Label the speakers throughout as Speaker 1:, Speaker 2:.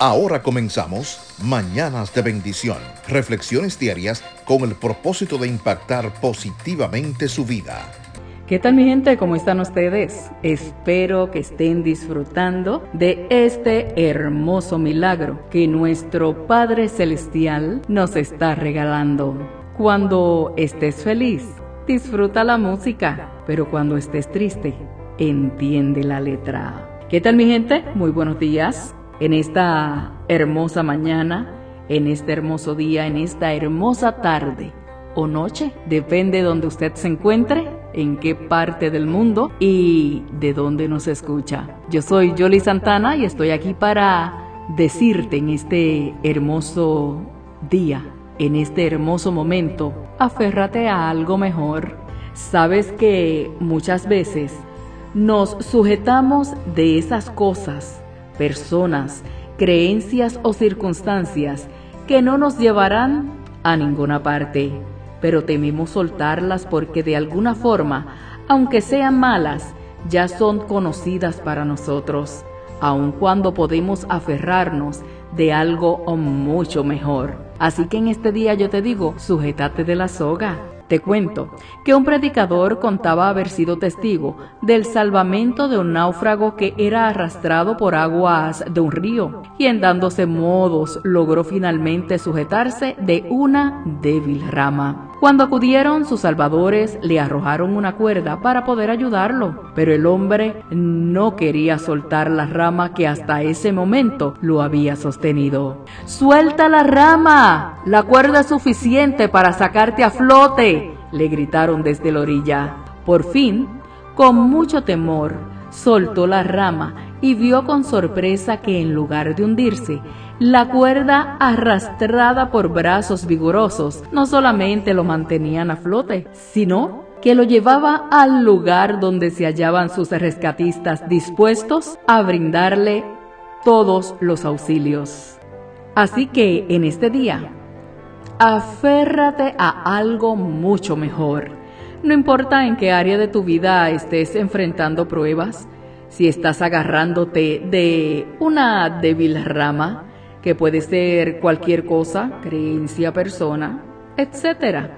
Speaker 1: Ahora comenzamos Mañanas de Bendición, reflexiones diarias con el propósito de impactar positivamente su vida.
Speaker 2: ¿Qué tal mi gente? ¿Cómo están ustedes? Espero que estén disfrutando de este hermoso milagro que nuestro Padre Celestial nos está regalando. Cuando estés feliz, disfruta la música, pero cuando estés triste, entiende la letra. ¿Qué tal mi gente? Muy buenos días en esta hermosa mañana, en este hermoso día, en esta hermosa tarde o noche, depende de donde usted se encuentre, en qué parte del mundo y de dónde nos escucha. Yo soy Jolie Santana y estoy aquí para decirte en este hermoso día, en este hermoso momento, aférrate a algo mejor. Sabes que muchas veces nos sujetamos de esas cosas personas, creencias o circunstancias que no nos llevarán a ninguna parte, pero tememos soltarlas porque de alguna forma, aunque sean malas, ya son conocidas para nosotros, aun cuando podemos aferrarnos de algo mucho mejor. Así que en este día yo te digo, sujétate de la soga, te cuento que un predicador contaba haber sido testigo del salvamento de un náufrago que era arrastrado por aguas de un río y en dándose modos logró finalmente sujetarse de una débil rama. Cuando acudieron sus salvadores le arrojaron una cuerda para poder ayudarlo, pero el hombre no quería soltar la rama que hasta ese momento lo había sostenido. ¡Suelta la rama! La cuerda es suficiente para sacarte a flote, le gritaron desde la orilla. Por fin, con mucho temor, soltó la rama y vio con sorpresa que en lugar de hundirse, la cuerda arrastrada por brazos vigorosos no solamente lo mantenían a flote, sino que lo llevaba al lugar donde se hallaban sus rescatistas dispuestos a brindarle todos los auxilios. Así que en este día, aférrate a algo mucho mejor. No importa en qué área de tu vida estés enfrentando pruebas, si estás agarrándote de una débil rama, que puede ser cualquier cosa, creencia, persona, etc.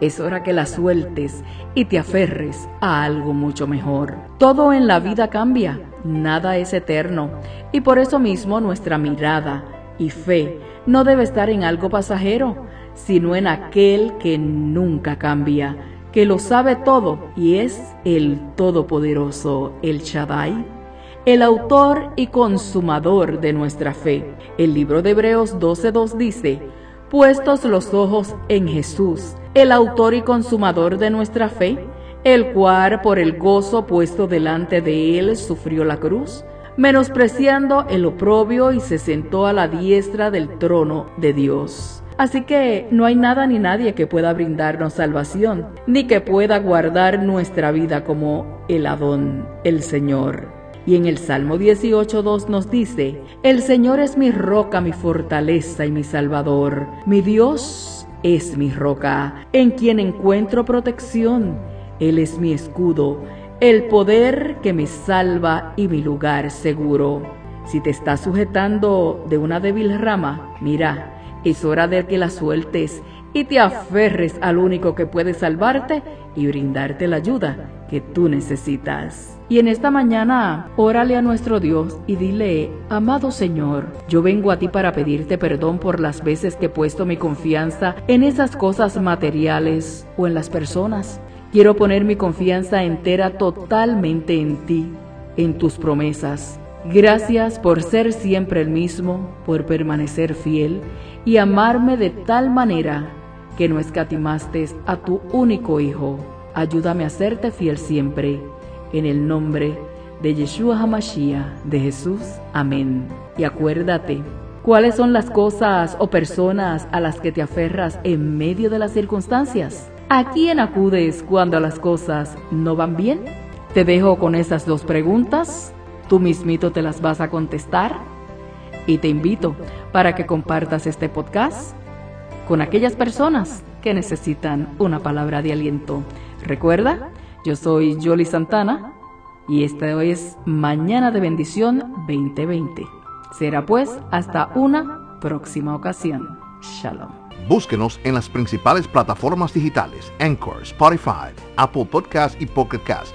Speaker 2: Es hora que la sueltes y te aferres a algo mucho mejor. Todo en la vida cambia, nada es eterno, y por eso mismo nuestra mirada y fe no debe estar en algo pasajero, sino en aquel que nunca cambia, que lo sabe todo y es el Todopoderoso, el Shaddai el autor y consumador de nuestra fe. El libro de Hebreos 12.2 dice, puestos los ojos en Jesús, el autor y consumador de nuestra fe, el cual por el gozo puesto delante de él sufrió la cruz, menospreciando el oprobio y se sentó a la diestra del trono de Dios. Así que no hay nada ni nadie que pueda brindarnos salvación, ni que pueda guardar nuestra vida como el Adón, el Señor. Y en el Salmo 18.2 nos dice, El Señor es mi roca, mi fortaleza y mi salvador. Mi Dios es mi roca, en quien encuentro protección. Él es mi escudo, el poder que me salva y mi lugar seguro. Si te estás sujetando de una débil rama, mira, es hora de que la sueltes y te aferres al único que puede salvarte y brindarte la ayuda que tú necesitas. Y en esta mañana, órale a nuestro Dios y dile, amado Señor, yo vengo a ti para pedirte perdón por las veces que he puesto mi confianza en esas cosas materiales o en las personas. Quiero poner mi confianza entera totalmente en ti, en tus promesas. Gracias por ser siempre el mismo, por permanecer fiel y amarme de tal manera que no escatimaste a tu único Hijo ayúdame a serte fiel siempre. En el nombre de Yeshua HaMashiach, de Jesús. Amén. Y acuérdate, ¿cuáles son las cosas o personas a las que te aferras en medio de las circunstancias? ¿A quién acudes cuando las cosas no van bien? Te dejo con esas dos preguntas. Tú mismito te las vas a contestar. Y te invito para que compartas este podcast con aquellas personas que necesitan una palabra de aliento. Recuerda, yo soy Jolie Santana y esta es Mañana de Bendición 2020. Será pues hasta una próxima ocasión. Shalom.
Speaker 1: Búsquenos en las principales plataformas digitales, Anchor, Spotify, Apple Podcast y Pocket Cast,